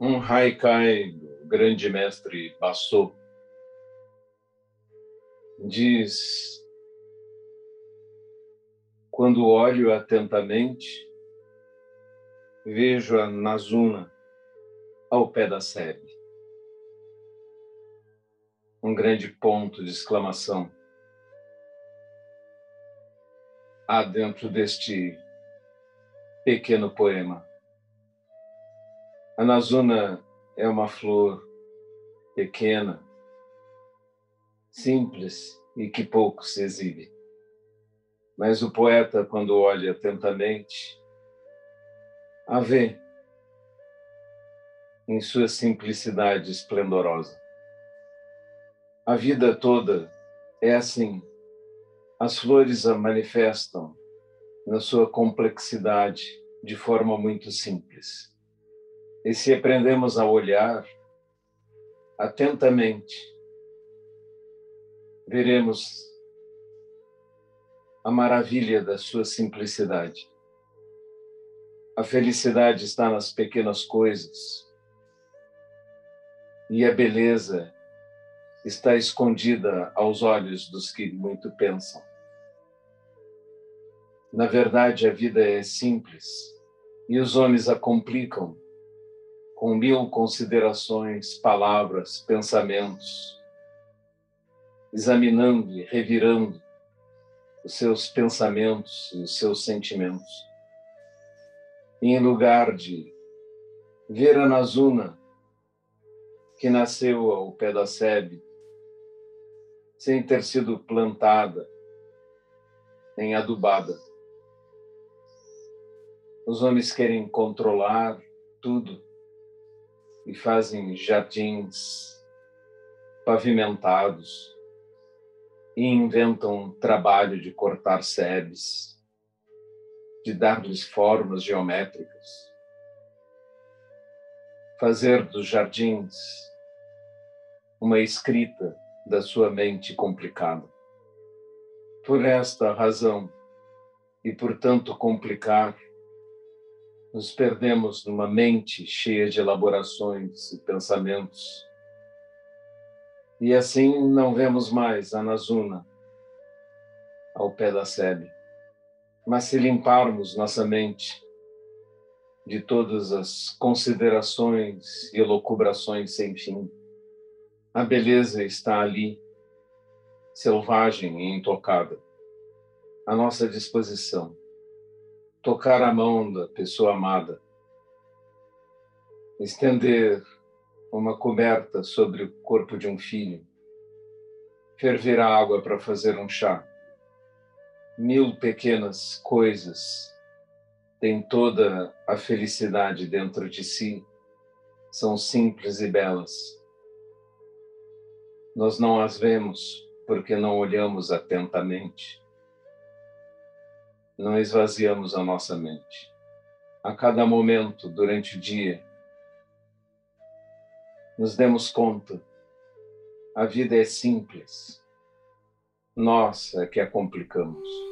um haikai grande mestre Basso diz: Quando olho atentamente, vejo a Nazuna ao pé da sebe. Um grande ponto de exclamação. Há dentro deste pequeno poema. A Nazuna é uma flor pequena, simples e que pouco se exibe. Mas o poeta, quando olha atentamente, a vê em sua simplicidade esplendorosa. A vida toda é assim. As flores a manifestam na sua complexidade de forma muito simples. E se aprendemos a olhar atentamente, veremos a maravilha da sua simplicidade. A felicidade está nas pequenas coisas. E a beleza está escondida aos olhos dos que muito pensam. Na verdade, a vida é simples e os homens a complicam com mil considerações, palavras, pensamentos, examinando e revirando os seus pensamentos e os seus sentimentos. E em lugar de ver a Nazuna, que nasceu ao pé da sebe, sem ter sido plantada nem adubada. Os homens querem controlar tudo e fazem jardins pavimentados e inventam um trabalho de cortar sebes, de dar-lhes formas geométricas, fazer dos jardins uma escrita da sua mente complicada. Por esta razão, e por tanto complicar, nos perdemos numa mente cheia de elaborações e pensamentos. E assim não vemos mais a Nazuna ao pé da sebe. Mas se limparmos nossa mente de todas as considerações e elucubrações sem fim, a beleza está ali, selvagem e intocada, à nossa disposição tocar a mão da pessoa amada, estender uma coberta sobre o corpo de um filho, ferver a água para fazer um chá. Mil pequenas coisas têm toda a felicidade dentro de si, são simples e belas. Nós não as vemos porque não olhamos atentamente não esvaziamos a nossa mente. A cada momento, durante o dia, nos demos conta, a vida é simples, nós é que a complicamos.